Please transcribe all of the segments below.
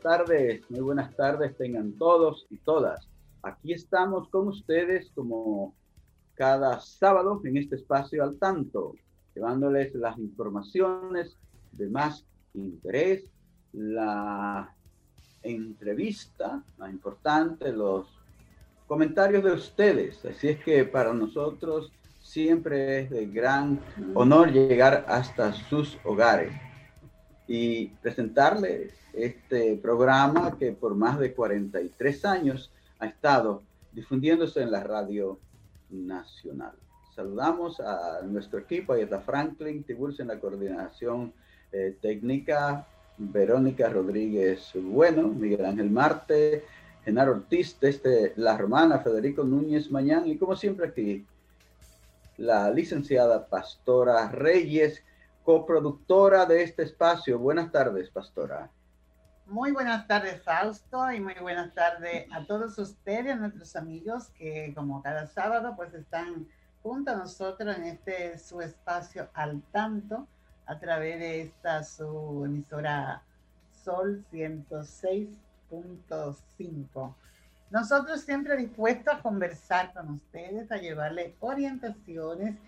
Tardes, muy buenas tardes tengan todos y todas. Aquí estamos con ustedes como cada sábado en este espacio al tanto, llevándoles las informaciones de más interés, la entrevista más importante, los comentarios de ustedes. Así es que para nosotros siempre es de gran honor llegar hasta sus hogares y presentarles este programa que por más de 43 años ha estado difundiéndose en la radio nacional. Saludamos a nuestro equipo, ahí está Franklin Tiburcio en la coordinación eh, técnica, Verónica Rodríguez Bueno, Miguel Ángel Marte, Genaro Ortiz desde La Romana, Federico Núñez Mañán y como siempre aquí la licenciada Pastora Reyes, coproductora de este espacio. Buenas tardes, Pastora. Muy buenas tardes, Fausto, y muy buenas tardes a todos ustedes, a nuestros amigos que como cada sábado pues están junto a nosotros en este su espacio al tanto a través de esta su emisora Sol 106.5. Nosotros siempre dispuestos a conversar con ustedes, a llevarles orientaciones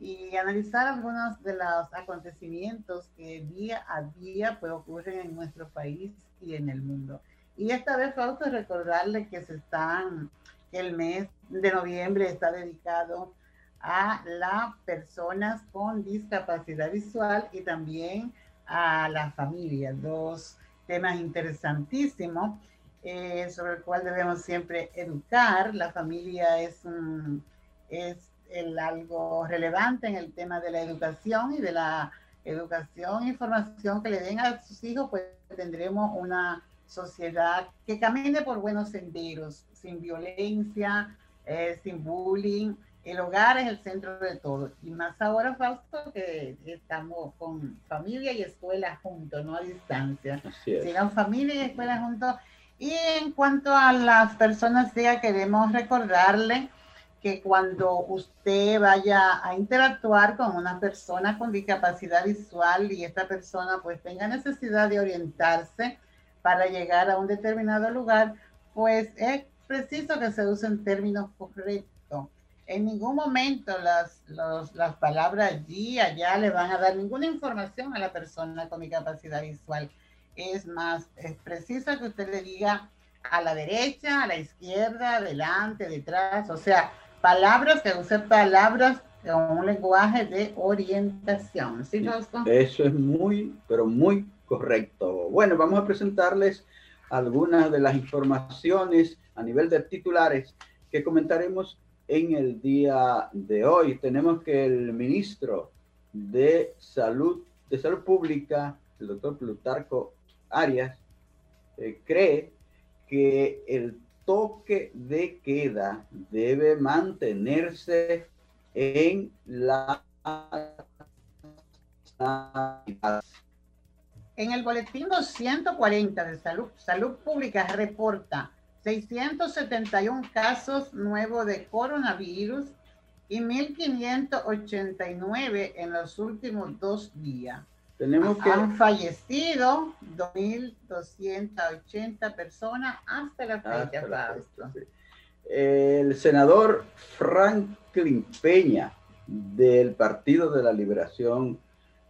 y analizar algunos de los acontecimientos que día a día pues, ocurren en nuestro país y en el mundo. Y esta vez falta recordarle que se están, el mes de noviembre está dedicado a las personas con discapacidad visual y también a la familia, dos temas interesantísimos eh, sobre el cual debemos siempre educar. La familia es, un, es el, algo relevante en el tema de la educación y de la educación e información que le den a sus hijos, pues tendremos una sociedad que camine por buenos senderos, sin violencia, eh, sin bullying. El hogar es el centro de todo. Y más ahora, Fausto, que estamos con familia y escuela juntos, no a distancia. Sigan familia y escuela juntos. Y en cuanto a las personas, ya queremos recordarle que cuando usted vaya a interactuar con una persona con discapacidad visual y esta persona pues tenga necesidad de orientarse para llegar a un determinado lugar, pues es preciso que se usen términos correctos. En ningún momento las, las palabras allí, allá le van a dar ninguna información a la persona con discapacidad visual. Es más, es preciso que usted le diga a la derecha, a la izquierda, adelante, detrás, o sea, palabras, que use palabras con un lenguaje de orientación. ¿Sí, Eso es muy, pero muy correcto. Bueno, vamos a presentarles algunas de las informaciones a nivel de titulares que comentaremos en el día de hoy. Tenemos que el ministro de Salud, de Salud Pública, el doctor Plutarco Arias, eh, cree que el toque de queda debe mantenerse en la en el boletín 240 de salud, salud pública reporta 671 casos nuevos de coronavirus y 1.589 en los últimos dos días. Tenemos que... Han fallecido 2.280 personas hasta la fecha. El senador Franklin Peña del Partido de la Liberación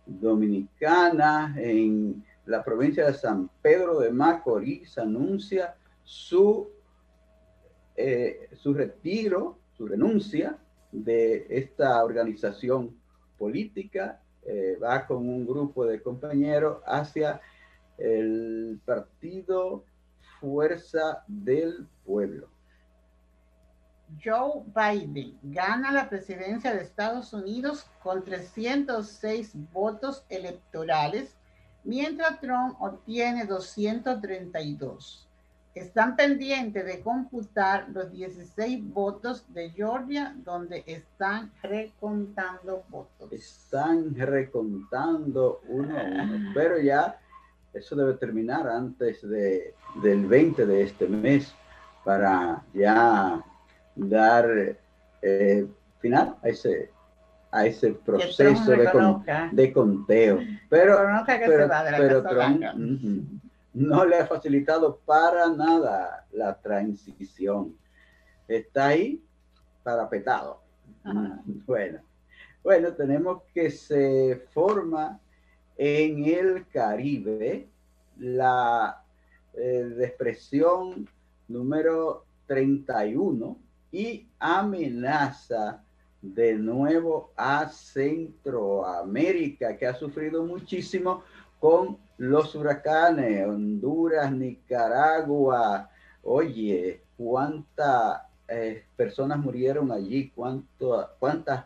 Dominicana en la provincia de San Pedro de Macorís anuncia su, eh, su retiro, su renuncia de esta organización política, eh, va con un grupo de compañeros hacia el partido Fuerza del Pueblo. Joe Biden gana la presidencia de Estados Unidos con 306 votos electorales, mientras Trump obtiene 232. Están pendientes de computar los 16 votos de Georgia, donde están recontando votos. Están recontando uno a uno, pero ya eso debe terminar antes de, del 20 de este mes para ya dar eh, final a ese, a ese proceso de, de, conteo. Pero, pero, Trump no le ha facilitado para nada la transición. Está ahí parapetado. Bueno, bueno, tenemos que se forma en el Caribe la eh, expresión número 31 y amenaza de nuevo a Centroamérica, que ha sufrido muchísimo con los huracanes, Honduras, Nicaragua. Oye, cuántas eh, personas murieron allí, cuánto, cuántas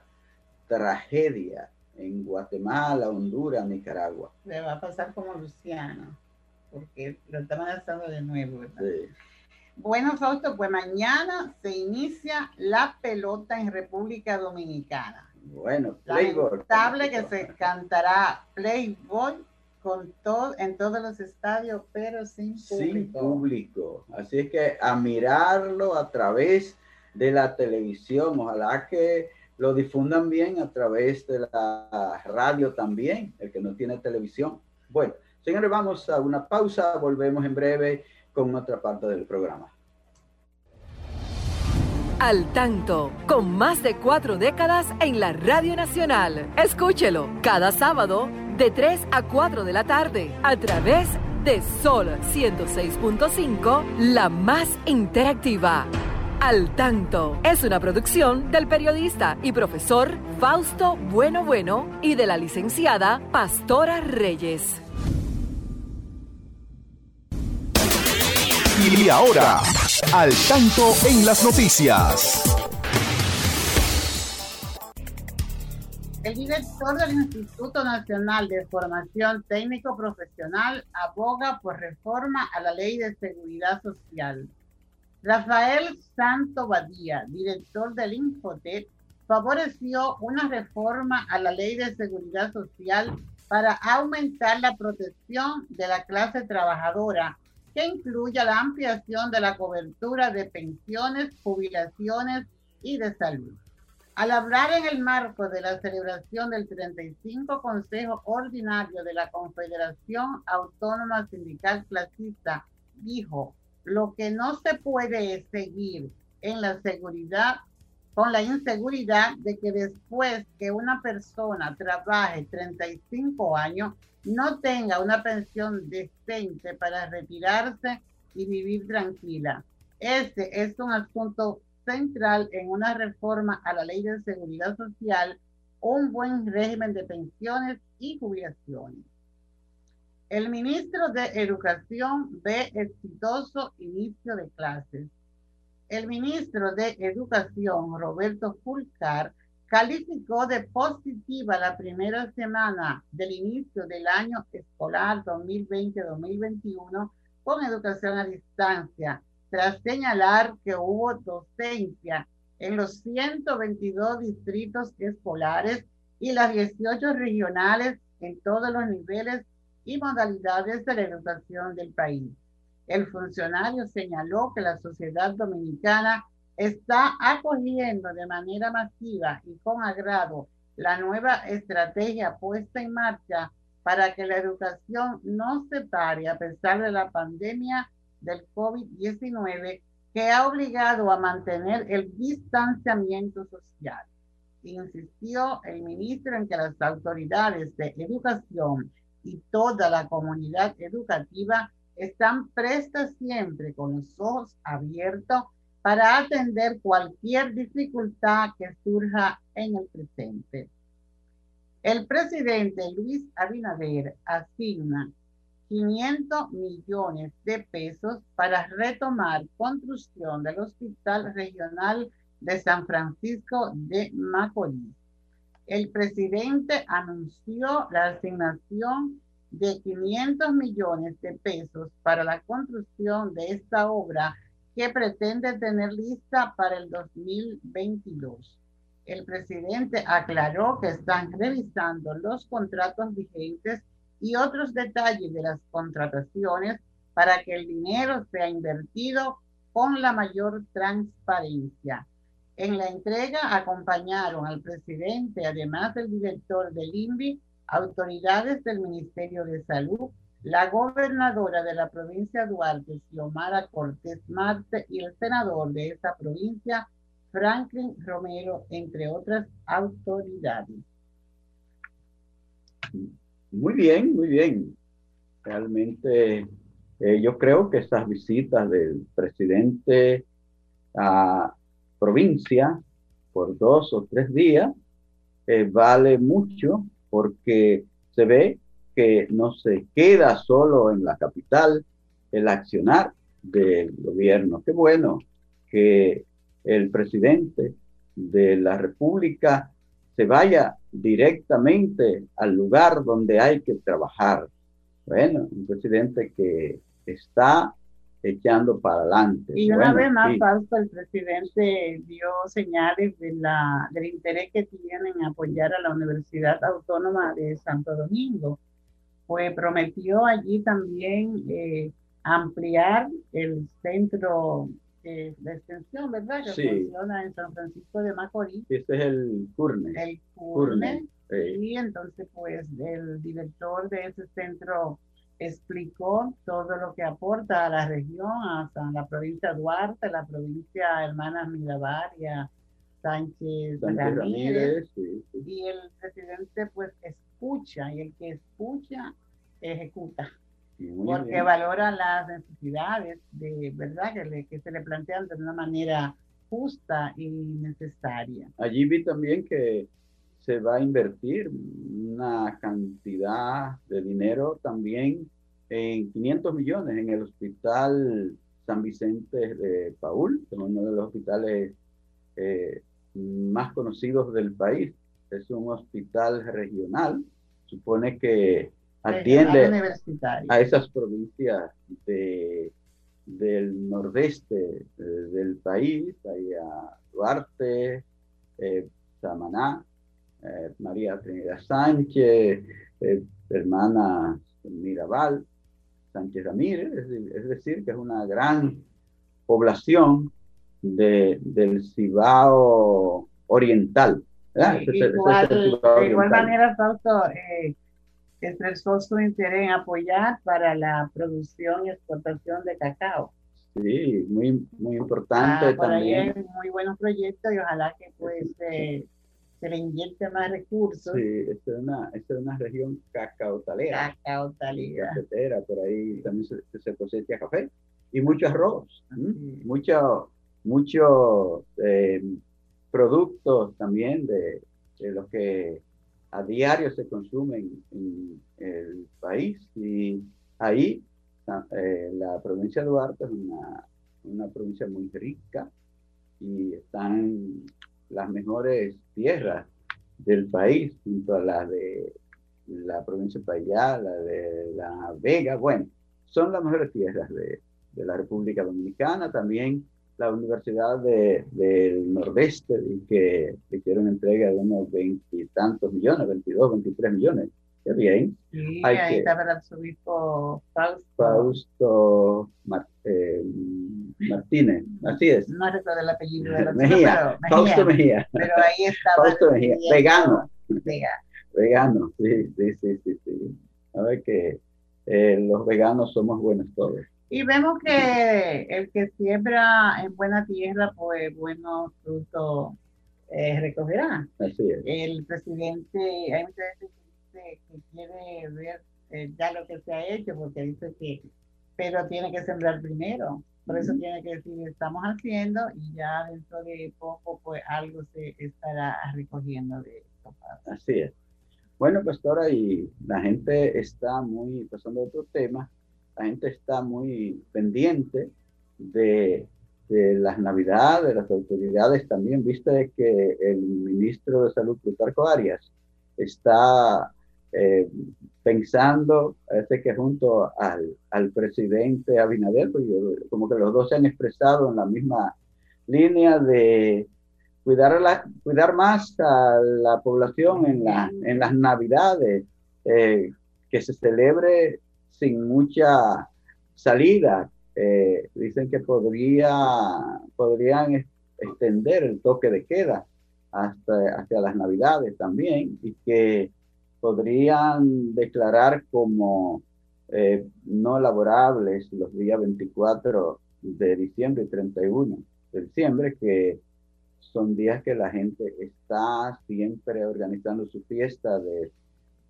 tragedias en Guatemala, Honduras, Nicaragua. Le va a pasar como Luciano, porque lo están amenazando de nuevo, ¿verdad? Sí. Bueno, Fausto, pues mañana se inicia la pelota en República Dominicana. Bueno, Playboy. que se cantará Playboy con todo, en todos los estadios, pero sin público. Sin público. Así es que a mirarlo a través de la televisión. Ojalá que lo difundan bien a través de la radio también, el que no tiene televisión. Bueno, señores, vamos a una pausa. Volvemos en breve con otra parte del programa. Al tanto, con más de cuatro décadas en la Radio Nacional. Escúchelo cada sábado de 3 a 4 de la tarde a través de Sol 106.5, la más interactiva. Al tanto es una producción del periodista y profesor Fausto Bueno Bueno y de la licenciada Pastora Reyes. Y ahora, al tanto en las noticias. El director del Instituto Nacional de Formación Técnico Profesional aboga por reforma a la Ley de Seguridad Social. Rafael Santo Badía, director del Infotep, favoreció una reforma a la Ley de Seguridad Social para aumentar la protección de la clase trabajadora que incluya la ampliación de la cobertura de pensiones, jubilaciones y de salud. Al hablar en el marco de la celebración del 35 Consejo Ordinario de la Confederación Autónoma Sindical Clasista, dijo, lo que no se puede es seguir en la seguridad con la inseguridad de que después que una persona trabaje 35 años, no tenga una pensión decente para retirarse y vivir tranquila. Este es un asunto central en una reforma a la ley de seguridad social, un buen régimen de pensiones y jubilaciones. El ministro de Educación ve exitoso inicio de clases. El ministro de Educación, Roberto Fulcar, calificó de positiva la primera semana del inicio del año escolar 2020-2021 con educación a distancia, tras señalar que hubo docencia en los 122 distritos escolares y las 18 regionales en todos los niveles y modalidades de la educación del país. El funcionario señaló que la sociedad dominicana está acogiendo de manera masiva y con agrado la nueva estrategia puesta en marcha para que la educación no se pare a pesar de la pandemia del COVID-19 que ha obligado a mantener el distanciamiento social. Insistió el ministro en que las autoridades de educación y toda la comunidad educativa están prestas siempre con los ojos abiertos para atender cualquier dificultad que surja en el presente. El presidente Luis Abinader asigna 500 millones de pesos para retomar construcción del Hospital Regional de San Francisco de Macorís. El presidente anunció la asignación de 500 millones de pesos para la construcción de esta obra que pretende tener lista para el 2022. El presidente aclaró que están revisando los contratos vigentes y otros detalles de las contrataciones para que el dinero sea invertido con la mayor transparencia. En la entrega acompañaron al presidente, además del director del INVI, autoridades del Ministerio de Salud, la gobernadora de la provincia Duarte, Xiomara Cortés Marte, y el senador de esa provincia, Franklin Romero, entre otras autoridades. Muy bien, muy bien. Realmente eh, yo creo que estas visitas del presidente a provincia por dos o tres días eh, vale mucho porque se ve que no se queda solo en la capital el accionar del gobierno. Qué bueno que el presidente de la República se vaya directamente al lugar donde hay que trabajar. Bueno, un presidente que está echando para adelante. Y una vez más, Fausto, el presidente dio señales de la, del interés que tienen en apoyar a la Universidad Autónoma de Santo Domingo. Pues prometió allí también eh, ampliar el centro de extensión, ¿verdad? Que funciona en San Francisco de Macorís. Este es el CURNE. El CURNE. Y entonces, pues, el director de ese centro explicó todo lo que aporta a la región, hasta la provincia de Duarte, la provincia Hermanas Mirabal y a Sánchez, Ramírez. Y el presidente pues escucha y el que escucha ejecuta. Porque valora las necesidades de verdad que, que se le plantean de una manera justa y necesaria. Allí vi también que se va a invertir una cantidad de dinero también en 500 millones en el Hospital San Vicente de Paul, que es uno de los hospitales eh, más conocidos del país. Es un hospital regional, supone que atiende a esas provincias de, del nordeste eh, del país, ahí a Duarte, eh, Samaná, eh, María Trinidad Sánchez, eh, hermana Mirabal, Sánchez Ramírez, es, decir, que es una gran población de, del Cibao Oriental. de igual manera, Fausto eh, expresó su interés en apoyar para la producción y exportación de cacao. Sí, muy, muy importante ah, también. Ahí muy buenos proyectos y ojalá que pues se le más recursos. Sí, esta es una, esta es una región cacautalera. Cacautalera. Cafetera, por ahí también se, se cosecha café y mucho arroz, muchos mucho, eh, productos también de, de los que a diario se consumen en el país y ahí eh, la provincia de Duarte es una, una provincia muy rica y están las mejores tierras del país, junto a las de la provincia de Payá, la de La Vega, bueno, son las mejores tierras de, de la República Dominicana, también la Universidad de, del Nordeste, que, que una entrega de unos veintitantos millones, 22, 23 millones. Qué bien. Sí, Hay ahí que, estaba el arzobispo Fausto. Fausto eh, Martínez, así es. No recuerdo el apellido de la Mejía, Fausto Mejía. Pero ahí estaba. Fausto Mejía, vegano. Vegano. sí, sí, sí, sí. sí. A ver que eh, los veganos somos buenos todos. Y vemos que el que siembra en buena tierra, pues buenos frutos eh, recogerá. Así es. El presidente, hay mucha gente que, que quiere ver eh, ya lo que se ha hecho, porque dice que, pero tiene que sembrar primero. Por eso tiene que decir, estamos haciendo y ya dentro de poco, pues algo se estará recogiendo de esto. Así es. Bueno, pastora, y la gente está muy, pasando a otro tema, la gente está muy pendiente de, de las navidades, de las autoridades también, viste que el ministro de Salud, Plutarco Arias, está eh, pensando, parece que junto al, al presidente Abinader, pues como que los dos se han expresado en la misma línea de cuidar, la, cuidar más a la población en, la, en las navidades, eh, que se celebre sin mucha salida. Eh, dicen que podría, podrían extender el toque de queda hasta, hasta las navidades también y que podrían declarar como eh, no laborables los días 24 de diciembre y 31 de diciembre, que son días que la gente está siempre organizando su fiesta de,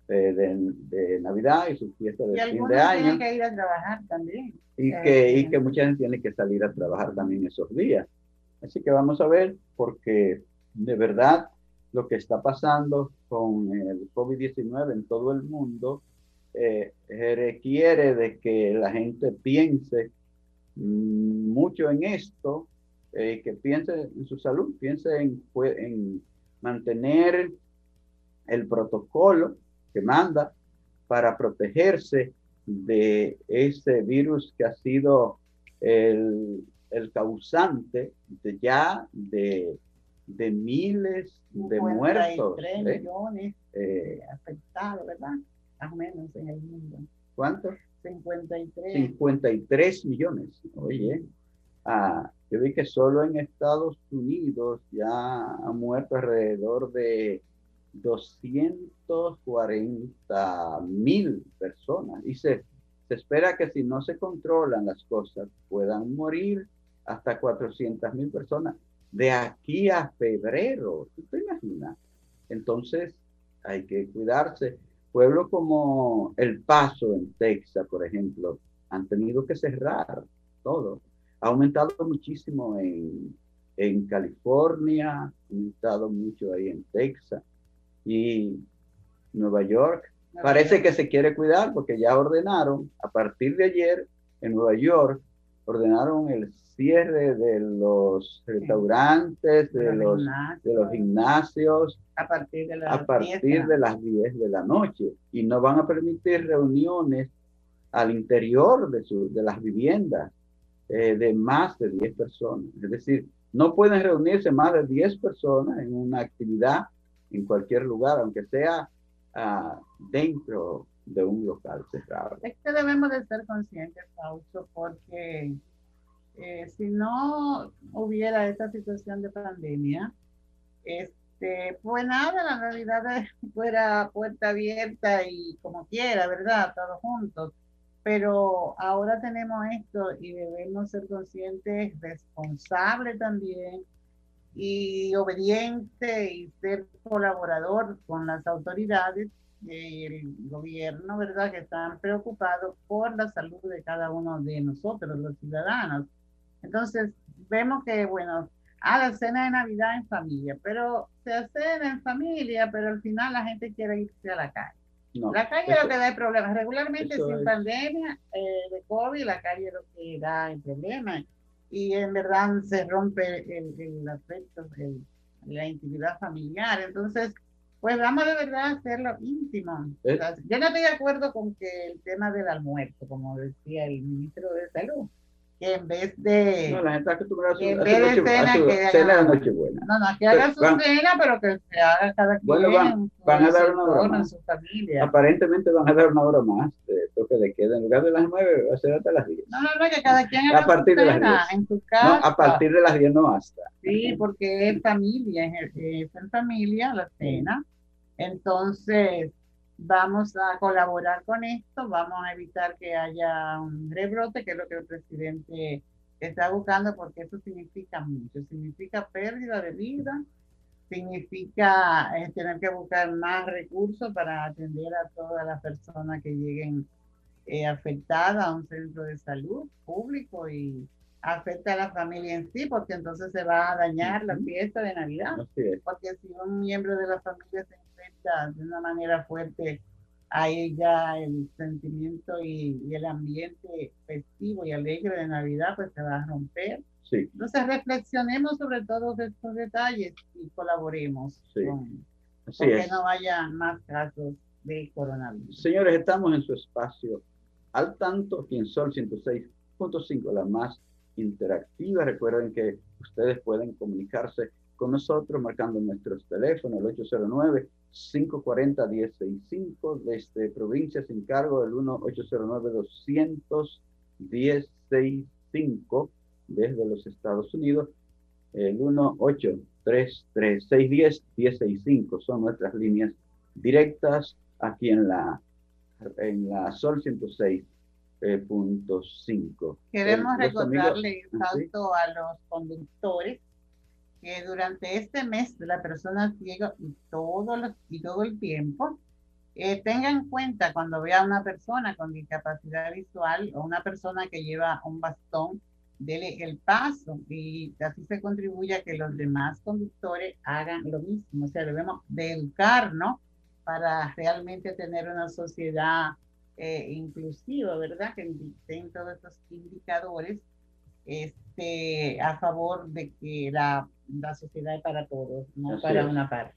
de, Navidad y su fiesta de fin de año. tienen que ir a trabajar también. Y, que, y que mucha gente tiene que salir a trabajar también esos días. Así que vamos a ver, porque de verdad lo que está pasando con el COVID-19 en todo el mundo eh, requiere de que la gente piense mm, mucho en esto eh, que piense en su salud, piense en, en mantener el protocolo que manda para protegerse de ese virus que ha sido el, el causante de ya de, de miles de muertos. ¿eh? millones eh, afectados, ¿verdad? Más o menos en el mundo. ¿Cuántos? 53. 53 millones. Oye, ah, yo vi que solo en Estados Unidos ya han muerto alrededor de 240 mil personas. Y se, se espera que si no se controlan las cosas puedan morir hasta 400 mil personas de aquí a febrero. ¿Tú te imaginas? Entonces hay que cuidarse. Pueblos como El Paso en Texas, por ejemplo, han tenido que cerrar todo ha aumentado muchísimo en, en California, ha aumentado mucho ahí en Texas y Nueva York. Parece que se quiere cuidar porque ya ordenaron, a partir de ayer en Nueva York, ordenaron el cierre de los restaurantes, de, los, de los gimnasios, a partir, de, a partir de las 10 de la noche. Y no van a permitir reuniones al interior de, su, de las viviendas. Eh, de más de 10 personas. Es decir, no pueden reunirse más de 10 personas en una actividad en cualquier lugar, aunque sea uh, dentro de un local cerrado. Es que debemos de ser conscientes, Fausto, porque eh, si no hubiera esta situación de pandemia, este, pues nada, la realidad fuera puerta abierta y como quiera, ¿verdad? Todos juntos pero ahora tenemos esto y debemos ser conscientes, responsables también y obediente y ser colaborador con las autoridades y el gobierno, ¿verdad? Que están preocupados por la salud de cada uno de nosotros, los ciudadanos. Entonces, vemos que, bueno, a la cena de Navidad en familia, pero se hace en familia, pero al final la gente quiere irse a la calle la calle es lo que da el problema. Regularmente sin pandemia eh, de COVID, la calle es lo que da el problema. Y en verdad se rompe el, el aspecto, de la intimidad familiar. Entonces, pues vamos de verdad a hacerlo íntimo. ¿Eh? yo no estoy de acuerdo con que el tema del almuerzo, como decía el ministro de Salud, que en vez de. No, la gente acostumbrada a su, en vez de cena, que cena de Nochebuena. No, no, que haga su cena, pero que se haga cada quien. Bueno, van, van a dar una hora más. Su familia. Aparentemente van a dar una hora más de toque de queda. En lugar de las nueve, va a ser hasta las diez. No, no, no, que cada quien haga a partir su de cena las en su casa. No, a partir de las diez no hasta. Sí, porque es familia, es, es en familia la cena. Entonces vamos a colaborar con esto, vamos a evitar que haya un rebrote, que es lo que el presidente está buscando, porque eso significa mucho, significa pérdida de vida, significa eh, tener que buscar más recursos para atender a todas las personas que lleguen eh, afectadas a un centro de salud público y, afecta a la familia en sí, porque entonces se va a dañar la fiesta de Navidad. Porque si un miembro de la familia se enfrenta de una manera fuerte ahí ya el sentimiento y, el ambiente festivo y alegre de Navidad pues se va a romper. Sí. Entonces reflexionemos sobre todos estos detalles y colaboremos sí. con, que no haya más casos de coronavirus. Señores, estamos en su espacio al tanto aquí en Sol 106.5, la más interactiva. Recuerden que ustedes pueden comunicarse con nosotros marcando nuestros teléfonos, el 809 540 1065 desde provincia sin cargo del 1809 200 1065 desde los Estados Unidos el 1833 610 1065 son nuestras líneas directas aquí en la en la Sol 106.5. Queremos recordarle tanto a los conductores que durante este mes la persona ciega y todo, los, y todo el tiempo, eh, tenga en cuenta cuando vea a una persona con discapacidad visual o una persona que lleva un bastón, dele el paso y así se contribuye a que los demás conductores hagan lo mismo. O sea, debemos de educarnos para realmente tener una sociedad eh, inclusiva, ¿verdad? Que en todos estos indicadores este, a favor de que la, la sociedad es para todos, no para una parte.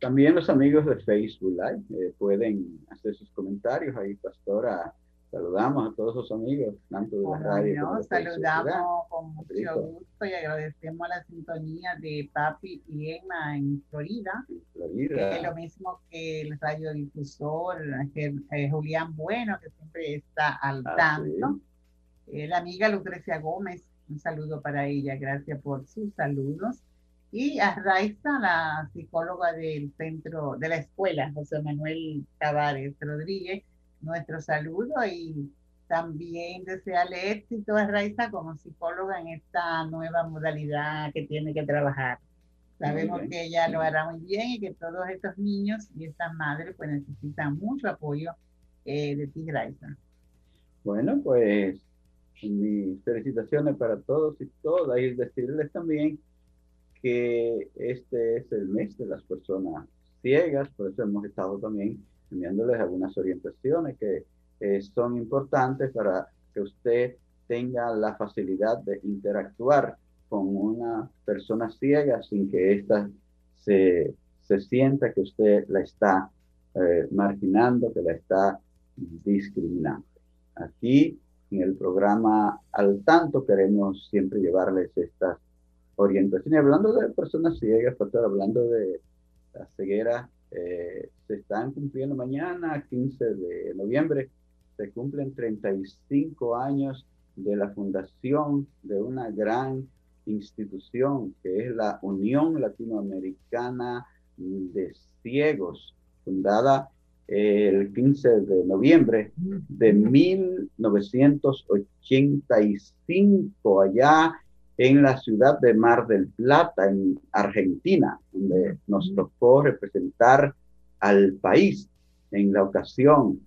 También los amigos de Facebook Live eh, pueden hacer sus comentarios ahí, Pastora. Saludamos a todos los amigos, tanto de la radio. saludamos con mucho gusto y agradecemos la sintonía de Papi y Emma en Florida. Florida. es lo mismo que el radiodifusor eh, Julián Bueno, que siempre está al ah, tanto. Eh, la amiga Lucrecia Gómez, un saludo para ella, gracias por sus saludos. Y a Raiza, la psicóloga del centro, de la escuela, José Manuel Tavares Rodríguez, nuestro saludo y también desearle éxito a Raiza como psicóloga en esta nueva modalidad que tiene que trabajar. Sabemos que ella lo hará muy bien y que todos estos niños y estas madres pues necesitan mucho apoyo eh, de ti, Raiza. Bueno, pues mis felicitaciones para todos y todas y decirles también que este es el mes de las personas ciegas, por eso hemos estado también enviándoles algunas orientaciones que eh, son importantes para que usted tenga la facilidad de interactuar con una persona ciega sin que ésta se, se sienta que usted la está eh, marginando, que la está discriminando. Aquí en el programa Al Tanto queremos siempre llevarles estas orientaciones. Hablando de personas ciegas, hablando de la ceguera, eh, se están cumpliendo mañana, 15 de noviembre, se cumplen 35 años de la fundación de una gran institución que es la Unión Latinoamericana de Ciegos, fundada el 15 de noviembre de 1985 allá en la ciudad de Mar del Plata, en Argentina, donde nos tocó representar al país en la ocasión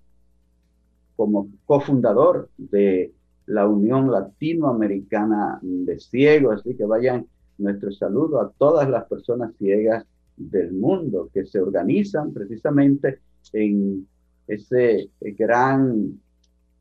como cofundador de la Unión Latinoamericana de Ciegos. Así que vayan nuestro saludo a todas las personas ciegas del mundo que se organizan precisamente en ese gran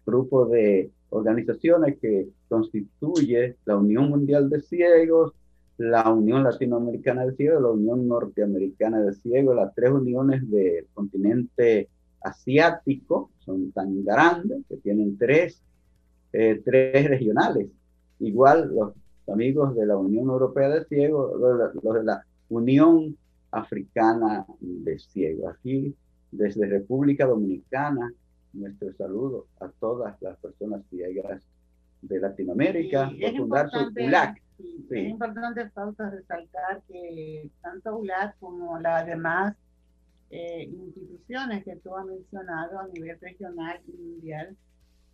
grupo de organizaciones que constituye la Unión Mundial de Ciegos, la Unión Latinoamericana de Ciegos, la Unión Norteamericana de Ciegos, las tres uniones del continente asiático, son tan grandes que tienen tres, eh, tres regionales. Igual los amigos de la Unión Europea de Ciegos, los de la Unión Africana de Ciegos. Aquí desde República Dominicana, nuestro saludo a todas las personas ciegas de Latinoamérica, es importante, ULAC. Es importante, Fausto, resaltar que tanto ULAC como las demás eh, instituciones que tú has mencionado a nivel regional y mundial,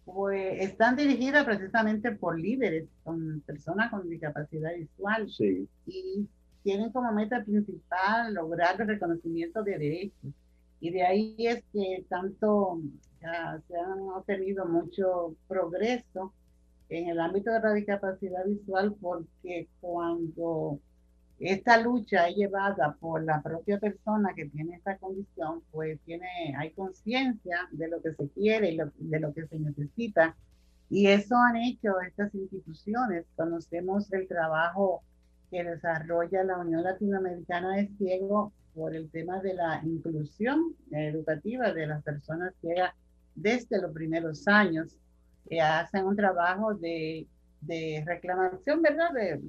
pues están dirigidas precisamente por líderes, con personas con discapacidad visual. Sí. Y tienen como meta principal lograr el reconocimiento de derechos y de ahí es que tanto se han obtenido mucho progreso en el ámbito de la discapacidad visual porque cuando esta lucha es llevada por la propia persona que tiene esta condición, pues tiene, hay conciencia de lo que se quiere y de lo que se necesita. Y eso han hecho estas instituciones. Conocemos el trabajo que desarrolla la Unión Latinoamericana de Ciegos por el tema de la inclusión educativa de las personas ciegas desde los primeros años. que hacen un trabajo de de reclamación, ¿verdad? De,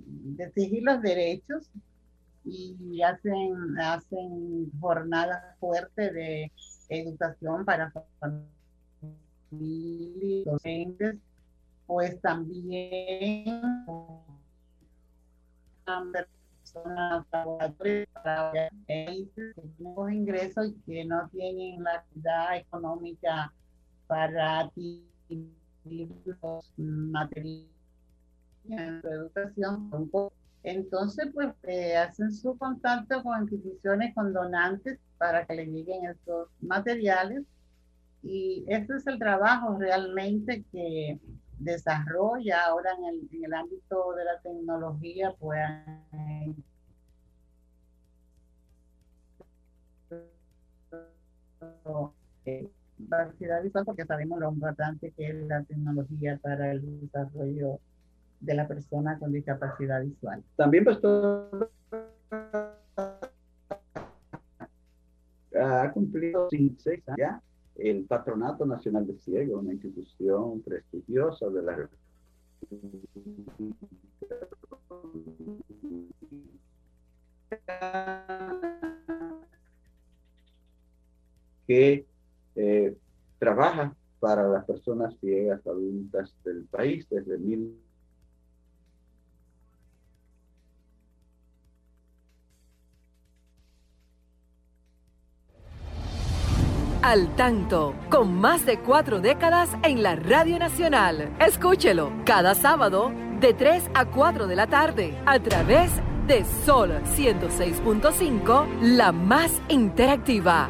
exigir los derechos y hacen, hacen jornadas fuertes de educación para familias, docentes, pues también personas trabajadores los ingresos y que no tienen la actividad económica para los materiales su educación, entonces, pues eh, hacen su contacto con instituciones, con donantes para que le lleguen estos materiales. Y ese es el trabajo realmente que desarrolla ahora en el, en el ámbito de la tecnología, pues visual porque sabemos lo importante que es la tecnología para el desarrollo de la persona con discapacidad visual. También, pastor, ha cumplido seis años ya el Patronato Nacional de Ciegos, una institución prestigiosa de la que eh, trabaja para las personas ciegas adultas del país desde mil Al tanto, con más de cuatro décadas en la Radio Nacional. Escúchelo cada sábado de 3 a 4 de la tarde a través de Sol 106.5, la más interactiva.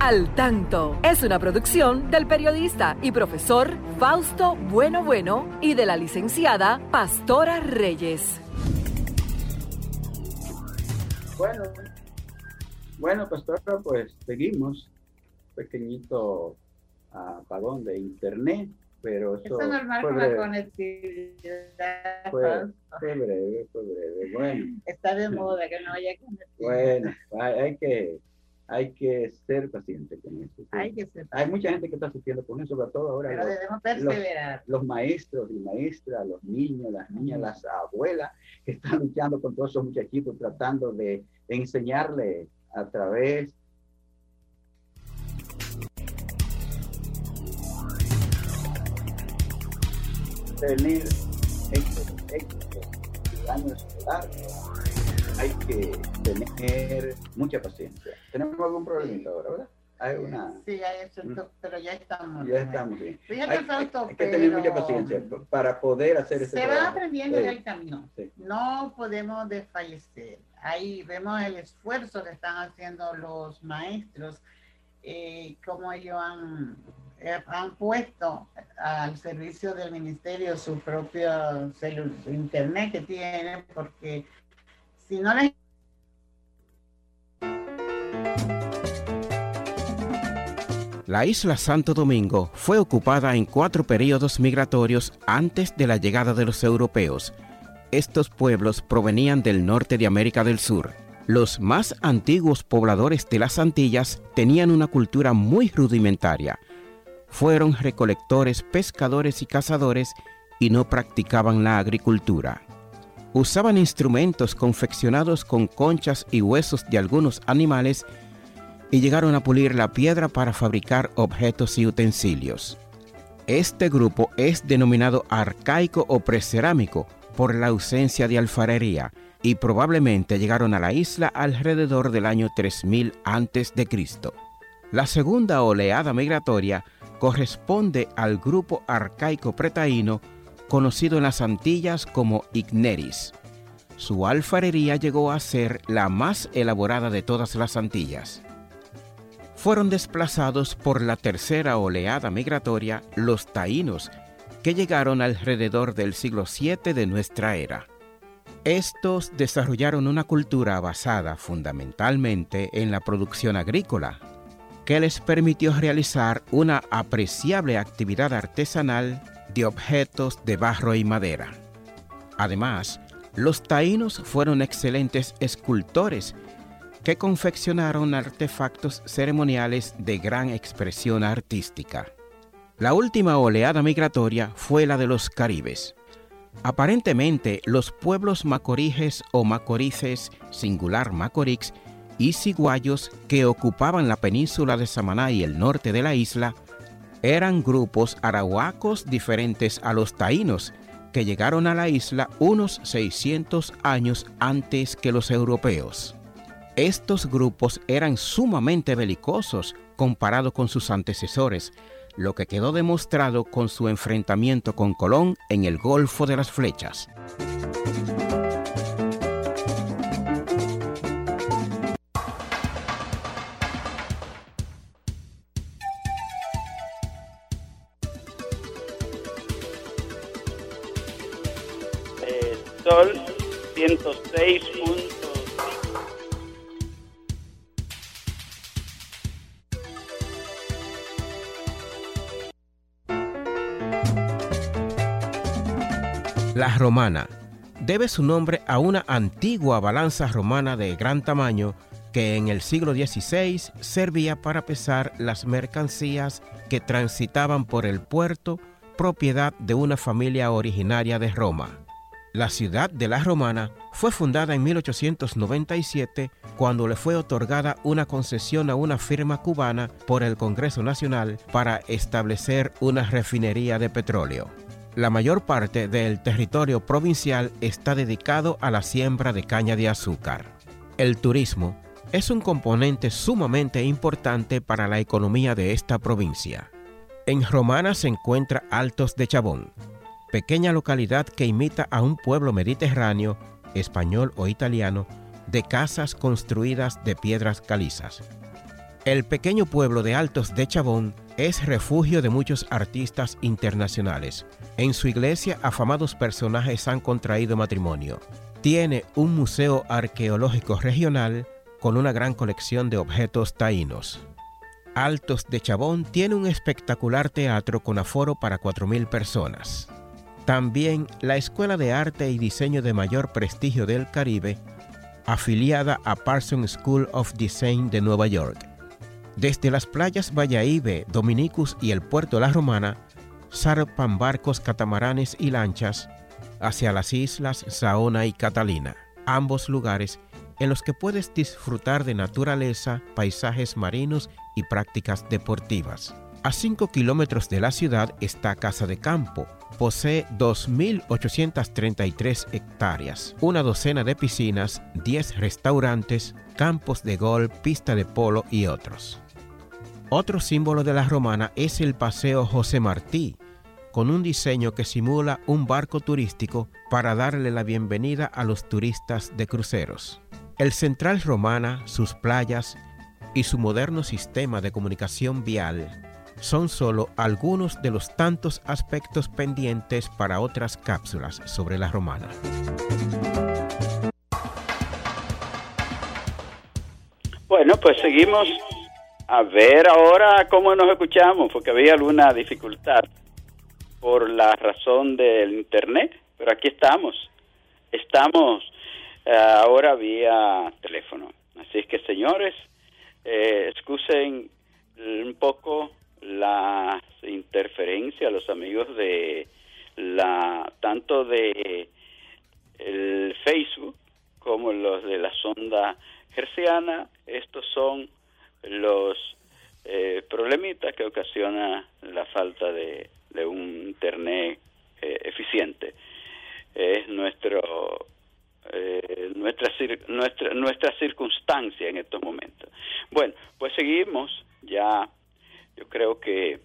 Al tanto es una producción del periodista y profesor Fausto Bueno Bueno y de la licenciada Pastora Reyes. Bueno, bueno, Pastora, pues seguimos pequeñito apagón de internet, pero eso, es normal fue con breve. la conectividad. Fue, fue breve, fue breve. Bueno, Está de moda que no haya conectividad. bueno, hay, hay que hay que ser paciente con eso. sí. Hay que ser. Hay mucha gente que está sufriendo con eso, sobre todo ahora Pero los, debemos perseverar. los maestros y maestras, los niños, las niñas, las abuelas que están luchando con todos esos muchachitos, tratando de enseñarle a través tener éxito, éxito el año escolar, hay que tener mucha paciencia. Tenemos algún problemita ahora, ¿verdad? Hay una, Sí, hay cierto, pero ya estamos. ya estamos bien. Fíjate, Hay, hay- que tener mucha paciencia para poder hacer ese Se va trabajo. aprendiendo Sí. en el camino. Sí. No podemos desfallecer. Ahí vemos el esfuerzo que están haciendo los maestros, eh, cómo ellos han, eh, han puesto al servicio del ministerio su propio celu- internet que tienen, porque La isla Santo Domingo fue ocupada en cuatro periodos migratorios antes de la llegada de los europeos. Estos pueblos provenían del norte de América del Sur. Los más antiguos pobladores de las Antillas tenían una cultura muy rudimentaria. Fueron recolectores, pescadores y cazadores y no practicaban la agricultura. Usaban instrumentos confeccionados con conchas y huesos de algunos animales y llegaron a pulir la piedra para fabricar objetos y utensilios. Este grupo es denominado arcaico o precerámico por la ausencia de alfarería, y probablemente llegaron a la isla alrededor del año 3000 a.C. La segunda oleada migratoria corresponde al grupo arcaico pretaíno conocido en las Antillas como Igneris. Su alfarería llegó a ser la más elaborada de todas las Antillas. Fueron desplazados por la tercera oleada migratoria los taínos, que llegaron alrededor del siglo VII de nuestra era. Estos desarrollaron una cultura basada fundamentalmente en la producción agrícola, que les permitió realizar una apreciable actividad artesanal de objetos de barro y madera. Además, los taínos fueron excelentes escultores que confeccionaron artefactos ceremoniales de gran expresión artística. La última oleada migratoria fue la de los caribes. Aparentemente, los pueblos macoriges o macorices, singular macorix, y ciguayos que ocupaban la península de Samaná y el norte de la isla eran grupos arahuacos diferentes a los taínos que llegaron a la isla unos 600 años antes que los europeos. Estos grupos eran sumamente belicosos comparado con sus antecesores, lo que quedó demostrado con su enfrentamiento con Colón en el Golfo de las Flechas. 106 La romana debe su nombre a una antigua balanza romana de gran tamaño que en el siglo XVI servía para pesar las mercancías que transitaban por el puerto, propiedad de una familia originaria de Roma. La ciudad de La Romana fue fundada en 1897 cuando le fue otorgada una concesión a una firma cubana por el Congreso Nacional para establecer una refinería de petróleo. La mayor parte del territorio provincial está dedicado a la siembra de caña de azúcar. El turismo es un componente sumamente importante para la economía de esta provincia. En Romana se encuentra Altos de Chabón, pequeña localidad que imita a un pueblo mediterráneo, español o italiano, de casas construidas de piedras calizas. El pequeño pueblo de Altos de Chabón es refugio de muchos artistas internacionales. En su iglesia afamados personajes han contraído matrimonio. Tiene un museo arqueológico regional con una gran colección de objetos taínos. Altos de Chabón tiene un espectacular teatro con aforo para 4.000 personas. También la Escuela de Arte y Diseño de mayor prestigio del Caribe, afiliada a Parsons School of Design de Nueva York. Desde las playas Valladolid, Dominicus y el puerto La Romana, zarpan barcos catamaranes y lanchas hacia las islas Saona y Catalina, ambos lugares en los que puedes disfrutar de naturaleza, paisajes marinos y prácticas deportivas. A 5 kilómetros de la ciudad está Casa de Campo, posee 2.833 hectáreas, una docena de piscinas, 10 restaurantes, campos de golf, pista de polo y otros. Otro símbolo de la romana es el Paseo José Martí, con un diseño que simula un barco turístico para darle la bienvenida a los turistas de cruceros. El Central Romana, sus playas y su moderno sistema de comunicación vial son solo algunos de los tantos aspectos pendientes para otras cápsulas sobre la romana. Bueno, pues seguimos a ver ahora cómo nos escuchamos, porque había alguna dificultad por la razón del internet, pero aquí estamos. Estamos eh, ahora vía teléfono. Así que, señores, eh, excusen un poco las interferencias, los amigos de la tanto de el Facebook como los de la sonda herciana, estos son los eh, problemitas que ocasiona la falta de, un internet eh, eficiente. Es nuestro eh, nuestra, nuestra, nuestra circunstancia en estos momentos. Bueno, pues seguimos ya, yo creo que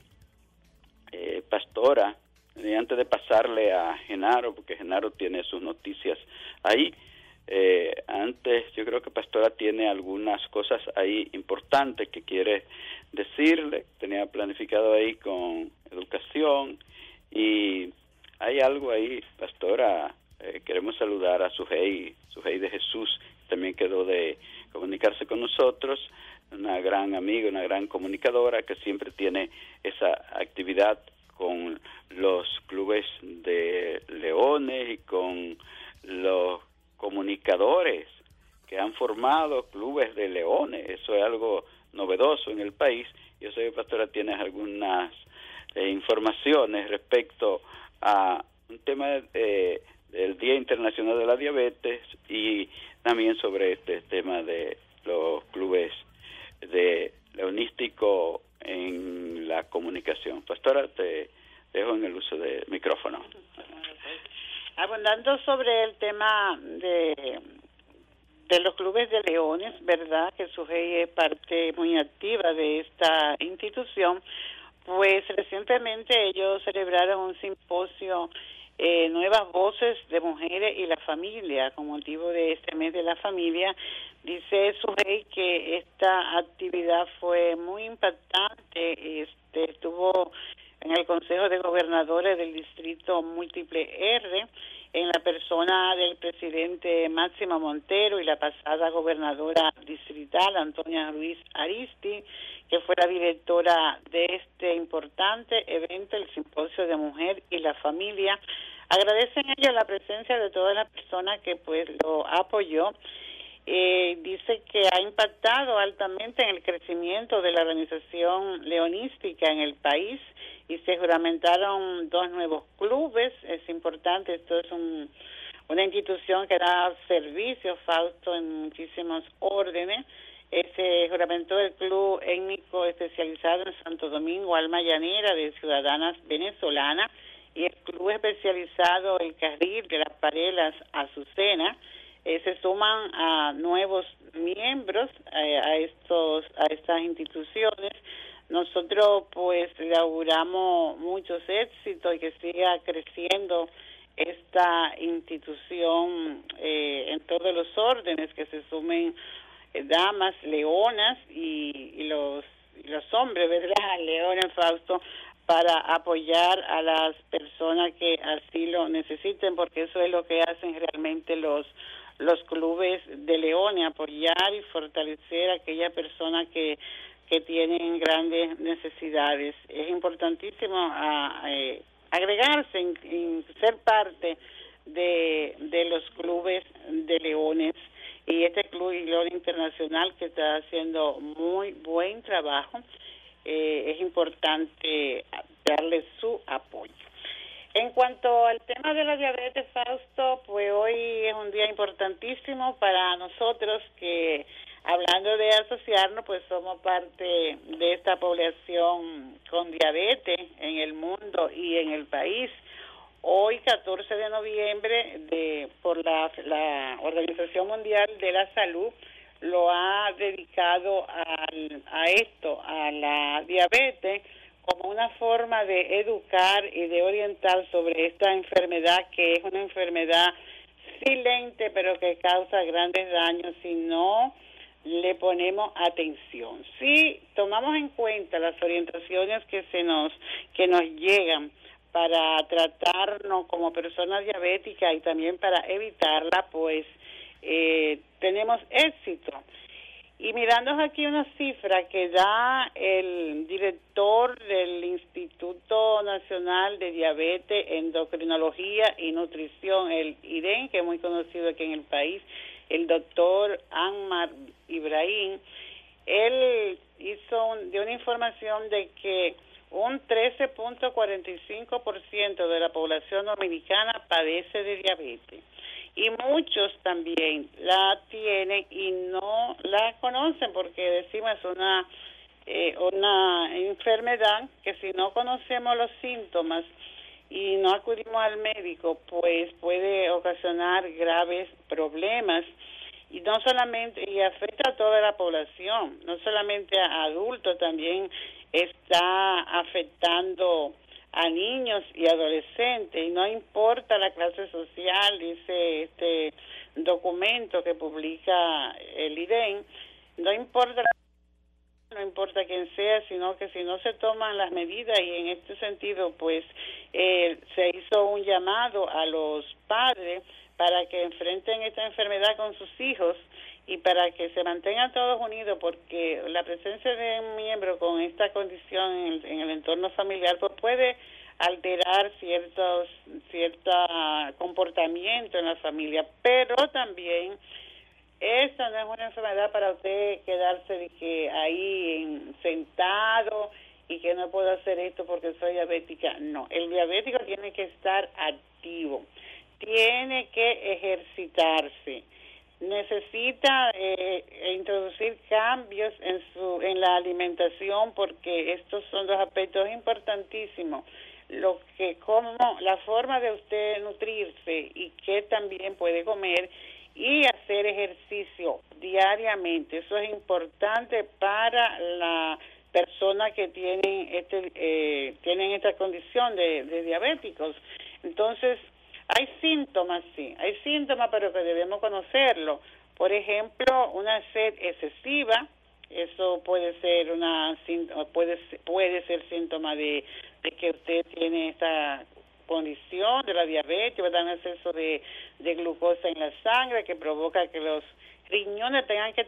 eh, Pastora, y antes de pasarle a Genaro, porque Genaro tiene sus noticias ahí, eh, antes yo creo que Pastora tiene algunas cosas ahí importantes que quiere decirle, tenía planificado ahí con educación y hay algo ahí, Pastora, eh, queremos saludar a Sujei, Sujei de Jesús, también quedó de comunicarse con nosotros, una gran amiga, una gran comunicadora que siempre tiene esa actividad con los clubes de leones y con los comunicadores que han formado clubes de leones. Eso es algo novedoso en el país. Yo que, Pastora, tienes algunas eh, informaciones respecto a un tema eh, del Día Internacional de la Diabetes y también sobre este tema de los clubes de leonístico en la comunicación. Pastora, te dejo en el uso del micrófono. Abundando sobre el tema de, de los clubes de leones, ¿verdad? Que SUGEI es parte muy activa de esta institución. Pues recientemente ellos celebraron un simposio eh, Nuevas Voces de Mujeres y la Familia con motivo de este mes de la familia. Dice Sujei que esta actividad fue muy impactante, este, estuvo en el Consejo de Gobernadores del Distrito Múltiple R, en la persona del presidente Máximo Montero y la pasada gobernadora distrital Antonia Ruiz Aristi, que fue la directora de este importante evento, el Simposio de Mujer y la Familia. Agradecen ella la presencia de todas las personas que pues lo apoyó eh, dice que ha impactado altamente en el crecimiento de la organización leonística en el país y se juramentaron dos nuevos clubes. Es importante, esto es un, una institución que da servicios, Fausto, en muchísimos órdenes. Eh, se juramentó el Club Étnico Especializado en Santo Domingo, Alma Llanera, de Ciudadanas Venezolanas, y el Club Especializado El Carril de las Parelas Azucena eh, se suman a nuevos miembros eh, a estos a estas instituciones. Nosotros pues le auguramos muchos éxitos y que siga creciendo esta institución eh, en todos los órdenes que se sumen damas leonas y, y los hombres verdad leones Fausto para apoyar a las personas que así lo necesiten porque eso es lo que hacen realmente los los clubes de León apoyar y fortalecer a aquella persona que, que tienen grandes necesidades. Es importantísimo a, eh, agregarse, en, ser parte de, de los clubes de leones y este club León Internacional que está haciendo muy buen trabajo. Eh, es importante darle su apoyo. Cuanto al tema de la diabetes, Fausto, pues hoy es un día importantísimo para nosotros que, hablando de asociarnos, pues somos parte de esta población con diabetes en el mundo y en el país. Hoy, 14 de noviembre, de, por la, la Organización Mundial de la Salud, lo ha dedicado a esto, a la diabetes, como una forma de educar y de orientar sobre esta enfermedad que es una enfermedad silente pero que causa grandes daños si no le ponemos atención. Si tomamos en cuenta las orientaciones que se nos que nos llegan para tratarnos como personas diabéticas y también para evitarla, pues eh, tenemos éxito. Y mirando aquí una cifra que da el director del Instituto Nacional de Diabetes, Endocrinología y Nutrición, el IDEN, que es muy conocido aquí en el país, el doctor Anmar Ibrahim, él hizo dio una información de que un 13.45% de la población dominicana padece de diabetes y muchos también la tienen y no la conocen porque decimos es una eh, una enfermedad que si no conocemos los síntomas y no acudimos al médico, pues puede ocasionar graves problemas. Y no solamente y afecta a toda la población, no solamente a adultos, también está afectando a niños y adolescentes y no importa la clase social, dice este documento que publica el IDEN, no importa no importa quién sea, sino que si no se toman las medidas y en este sentido pues eh, se hizo un llamado a los padres para que enfrenten esta enfermedad con sus hijos y para que se mantengan todos unidos porque la presencia de un miembro con esta condición en el, entorno familiar pues puede alterar ciertos cierto comportamiento en la familia, pero también esta no es una enfermedad para usted quedarse de que ahí sentado y que no puedo hacer esto porque soy diabética. No, el diabético tiene que estar activo, tiene que ejercitarse, necesita eh, introducir cambios en su en la alimentación porque estos son dos aspectos importantísimos lo que como la forma de usted nutrirse y qué también puede comer y hacer ejercicio diariamente. Eso es importante para la persona que tienen este eh, tienen esta condición de, de diabéticos. Entonces, hay síntomas, sí, hay síntomas, pero que debemos conocerlo. Por ejemplo, una sed excesiva, eso puede ser una puede puede ser síntoma de, que usted tiene esta condición de la diabetes, a un exceso de, de glucosa en la sangre que provoca que los riñones tengan que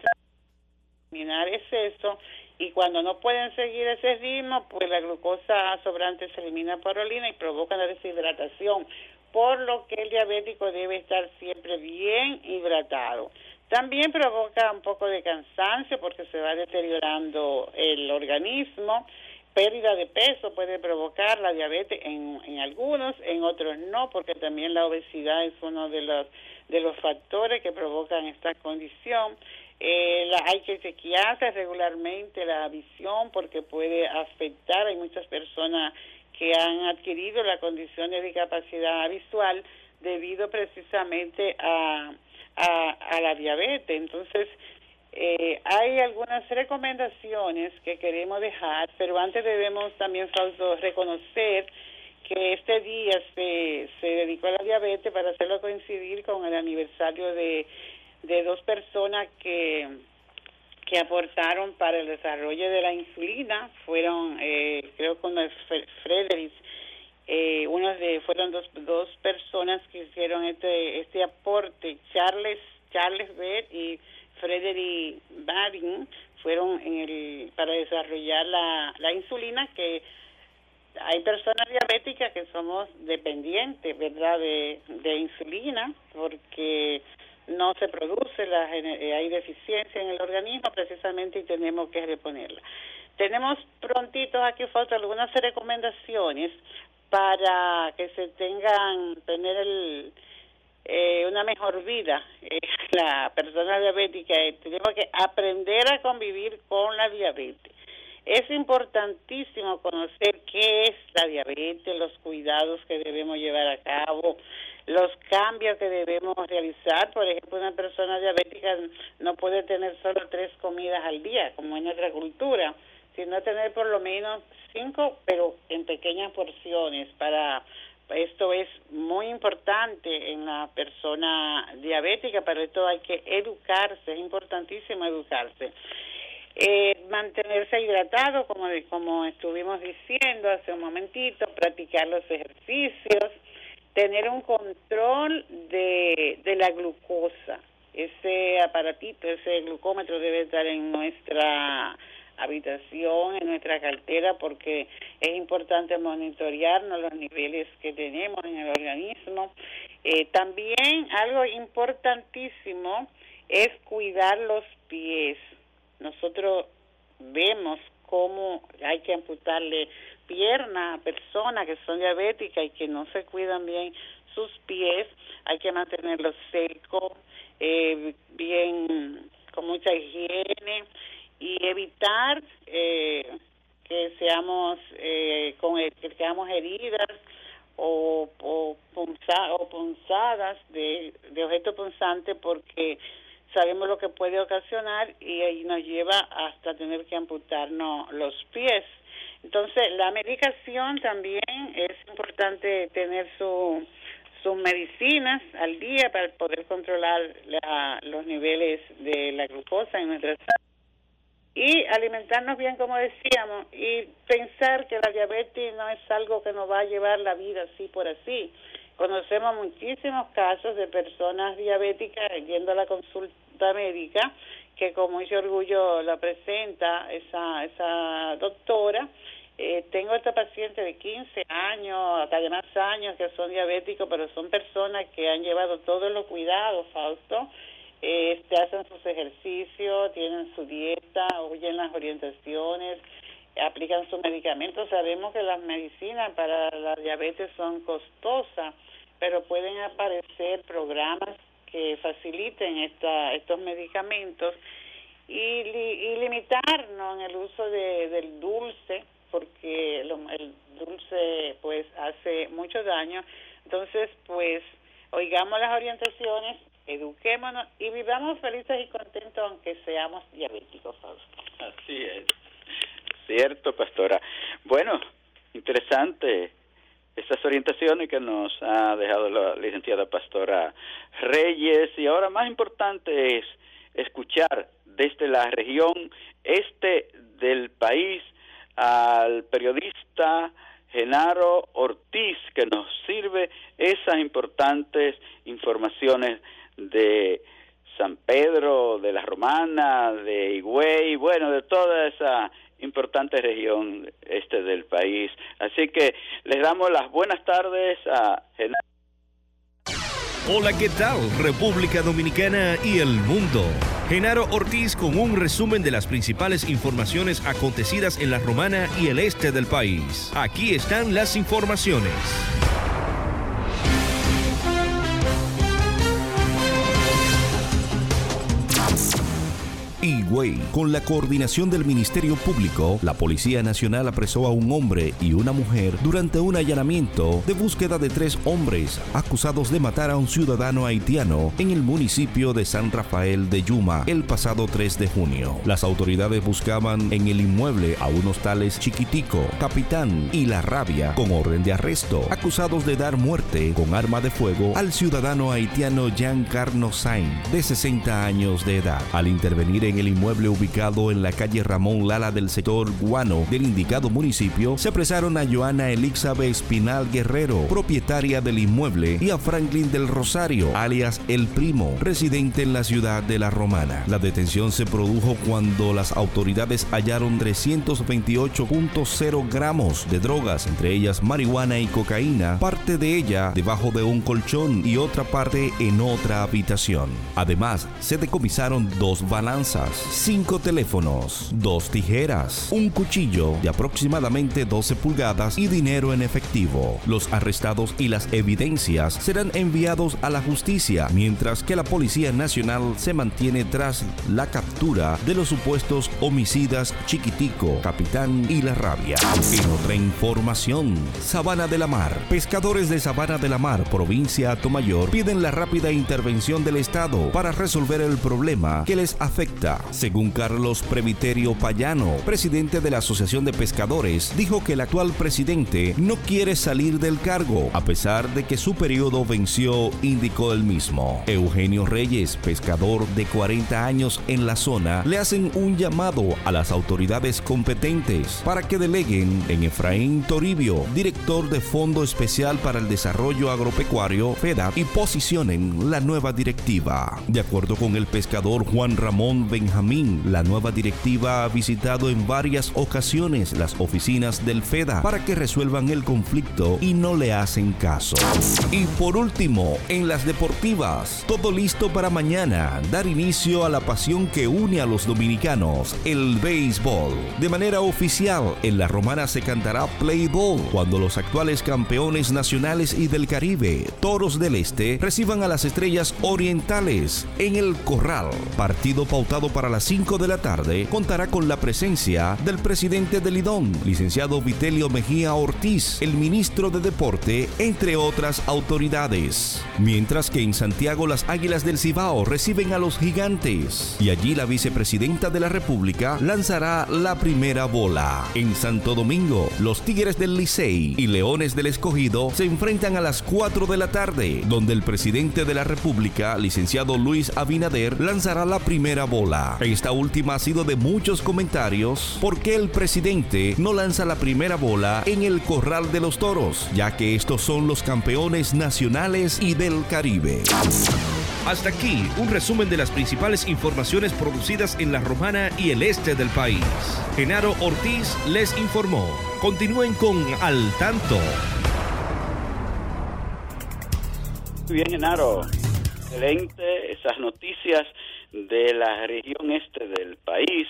eliminar exceso. Y cuando no pueden seguir ese ritmo, pues la glucosa sobrante se elimina por orina y provoca la deshidratación, por lo que el diabético debe estar siempre bien hidratado. También provoca un poco de cansancio porque se va deteriorando el organismo pérdida de peso puede provocar la diabetes en, en algunos, en otros no, porque también la obesidad es uno de los de los factores que provocan esta condición. Eh, la, hay que chequearse regularmente la visión porque puede afectar. Hay muchas personas que han adquirido la condición de discapacidad visual debido precisamente a, a, a la diabetes. Entonces, eh, hay algunas recomendaciones que queremos dejar, pero antes debemos también, Fausto, reconocer que este día se, se dedicó a la diabetes para hacerlo coincidir con el aniversario de, de dos personas que, que aportaron para el desarrollo de la insulina. Fueron, eh, creo, Frederick, eh, unos de, fueron dos, dos personas que hicieron este, este aporte, Charles, Charles Bett y Frederick Badin fueron en el, para desarrollar la, la insulina que hay personas diabéticas que somos dependientes, ¿verdad?, de, de insulina porque no se produce, la, eh, hay deficiencia en el organismo precisamente y tenemos que reponerla. Tenemos prontitos aquí falta algunas recomendaciones para que se tengan, tener el, eh, una mejor vida. Eh, la persona diabética eh, tenemos que aprender a convivir con la diabetes. Es importantísimo conocer qué es la diabetes, los cuidados que debemos llevar a cabo, los cambios que debemos realizar. Por ejemplo, una persona diabética no puede tener solo tres comidas al día, como en nuestra cultura, sino tener por lo menos cinco, pero en pequeñas porciones para esto es muy importante en la persona diabética, pero esto hay que educarse, es importantísimo educarse. Eh, mantenerse hidratado, como, como estuvimos diciendo hace un momentito, practicar los ejercicios, tener un control de, de la glucosa. Ese aparatito, ese glucómetro debe estar en nuestra habitación, en nuestra cartera, porque es importante monitorearnos los niveles que tenemos en el organismo. Eh, también algo importantísimo es cuidar los pies. Nosotros vemos cómo hay que amputarle pierna a personas que son diabéticas y que no se cuidan bien sus pies, hay que mantenerlos secos, eh, bien con mucha higiene y evitar eh, que seamos eh, con que heridas o, o, punzadas de, de objeto punzante porque sabemos lo que puede ocasionar y ahí nos lleva hasta tener que amputarnos los pies. Entonces, la medicación también es importante tener su, sus medicinas al día para poder controlar los niveles de la glucosa en nuestra sangre y alimentarnos bien como decíamos y pensar que la diabetes no es algo que nos va a llevar la vida así por así. Conocemos muchísimos casos de personas diabéticas yendo a la consulta médica que con mucho orgullo la presenta esa, esa doctora. Eh, tengo esta paciente de 15 años, hasta de más años, que son diabéticos, pero son personas que han llevado todos los cuidados, Fausto, este, hacen sus ejercicios, tienen su dieta, oyen las orientaciones, aplican sus medicamentos. Sabemos que las medicinas para la diabetes son costosas, pero pueden aparecer programas que faciliten esta, estos medicamentos y, y limitarnos en el uso de, del dulce, porque el dulce pues hace mucho daño. Entonces, pues, oigamos las orientaciones eduquémonos y vivamos felices y contentos aunque seamos diabéticos. Así es. Cierto, pastora. Bueno, interesante estas orientaciones que nos ha dejado la licenciada pastora Reyes y ahora más importante es escuchar desde la región este del país al periodista Genaro Ortiz que nos sirve esas importantes informaciones de San Pedro, de la Romana, de Higüey, bueno, de toda esa importante región este del país. Así que les damos las buenas tardes a Hola, ¿qué tal? República Dominicana y el mundo. Genaro Ortiz con un resumen de las principales informaciones acontecidas en la Romana y el este del país. Aquí están las informaciones. Con la coordinación del Ministerio Público, la Policía Nacional apresó a un hombre y una mujer durante un allanamiento de búsqueda de tres hombres acusados de matar a un ciudadano haitiano en el municipio de San Rafael de Yuma el pasado 3 de junio. Las autoridades buscaban en el inmueble a unos tales Chiquitico, Capitán y La Rabia con orden de arresto, acusados de dar muerte con arma de fuego al ciudadano haitiano Jean Carno Sain, de 60 años de edad. Al intervenir en en el inmueble ubicado en la calle Ramón Lala del sector Guano del indicado municipio, se apresaron a Joana Elizabeth Espinal Guerrero, propietaria del inmueble, y a Franklin del Rosario, alias El Primo, residente en la ciudad de La Romana. La detención se produjo cuando las autoridades hallaron 328.0 gramos de drogas, entre ellas marihuana y cocaína, parte de ella debajo de un colchón y otra parte en otra habitación. Además, se decomisaron dos balanzas cinco teléfonos, dos tijeras, un cuchillo de aproximadamente 12 pulgadas y dinero en efectivo. Los arrestados y las evidencias serán enviados a la justicia, mientras que la Policía Nacional se mantiene tras la captura de los supuestos homicidas Chiquitico, Capitán y La Rabia. En otra información, Sabana de la Mar. Pescadores de Sabana de la Mar, provincia Tomayor, piden la rápida intervención del Estado para resolver el problema que les afecta según Carlos Previterio Payano, presidente de la Asociación de Pescadores, dijo que el actual presidente no quiere salir del cargo, a pesar de que su periodo venció, indicó el mismo. Eugenio Reyes, pescador de 40 años en la zona, le hacen un llamado a las autoridades competentes para que deleguen en Efraín Toribio, director de Fondo Especial para el Desarrollo Agropecuario, FEDA, y posicionen la nueva directiva. De acuerdo con el pescador Juan Ramón Benjamín. La nueva directiva ha visitado en varias ocasiones las oficinas del FEDA para que resuelvan el conflicto y no le hacen caso. Y por último, en las deportivas, todo listo para mañana, dar inicio a la pasión que une a los dominicanos, el béisbol. De manera oficial, en la romana se cantará Play Ball cuando los actuales campeones nacionales y del Caribe, Toros del Este, reciban a las estrellas orientales en el Corral, partido pautado para las 5 de la tarde contará con la presencia del presidente del IDON, licenciado Vitelio Mejía Ortiz, el ministro de Deporte, entre otras autoridades. Mientras que en Santiago las Águilas del Cibao reciben a los gigantes y allí la vicepresidenta de la República lanzará la primera bola. En Santo Domingo, los Tigres del Licey y Leones del Escogido se enfrentan a las 4 de la tarde, donde el presidente de la República, licenciado Luis Abinader, lanzará la primera bola. Esta última ha sido de muchos comentarios porque el presidente no lanza la primera bola en el Corral de los Toros, ya que estos son los campeones nacionales y del Caribe. Hasta aquí un resumen de las principales informaciones producidas en la Romana y el este del país. Genaro Ortiz les informó. Continúen con Al Tanto. Muy bien, Genaro. Excelente esas noticias de la región este del país.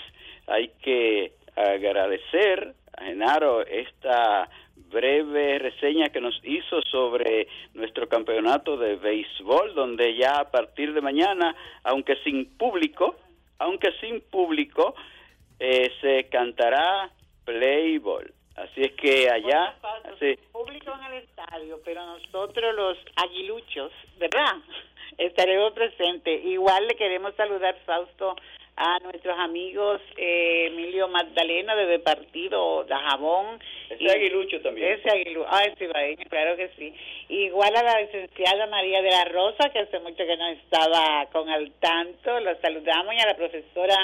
Hay que agradecer a Genaro esta breve reseña que nos hizo sobre nuestro campeonato de béisbol, donde ya a partir de mañana, aunque sin público, aunque sin público, eh, se cantará Playball. Así es que allá... Sí. Público en el estadio, pero nosotros los aguiluchos, ¿verdad? Estaremos presentes. Igual le queremos saludar, Fausto, a nuestros amigos eh, Emilio Magdalena de Partido de Jabón. Ese aguilucho también. Ese aguilucho, ah, ese claro que sí. Igual a la licenciada María de la Rosa, que hace mucho que no estaba con al tanto, los saludamos, y a la profesora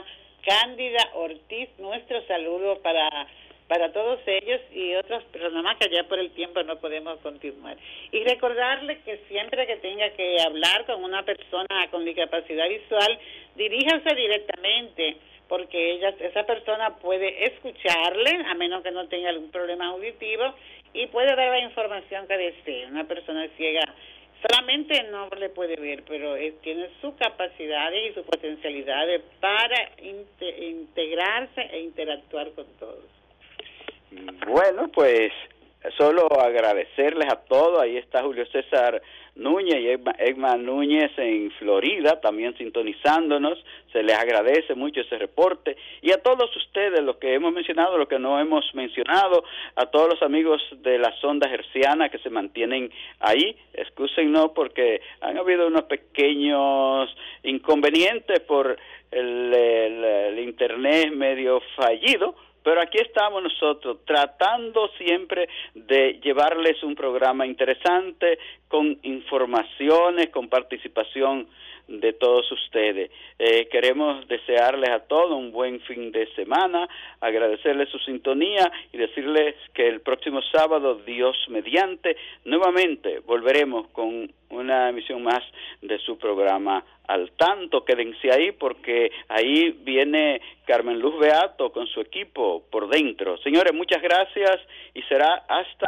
Cándida Ortiz, nuestro saludo para para todos ellos y otras personas más que ya por el tiempo no podemos continuar. Y recordarle que siempre que tenga que hablar con una persona con discapacidad visual, diríjanse directamente porque ella, esa persona puede escucharle, a menos que no tenga algún problema auditivo, y puede dar la información que desee. Una persona ciega solamente no le puede ver, pero tiene sus capacidades y sus potencialidades para integrarse e interactuar con todos. Bueno, pues solo agradecerles a todos. Ahí está Julio César Núñez y Egma, Núñez en Florida, también sintonizándonos. Se les agradece mucho ese reporte. Y a todos ustedes, los que hemos mencionado, los que no hemos mencionado, a todos los amigos de la sonda herciana que se mantienen ahí, excúsennos porque han habido unos pequeños inconvenientes por el internet medio fallido pero aquí estamos nosotros tratando siempre de llevarles un programa interesante con informaciones, con participación de todos ustedes. Eh, queremos desearles a todos un buen fin de semana, agradecerles su sintonía y decirles que el próximo sábado, Dios mediante, nuevamente volveremos con una emisión más de su programa al tanto. Quédense ahí porque ahí viene Carmen Luz Beato con su equipo por dentro. Señores, muchas gracias y será hasta.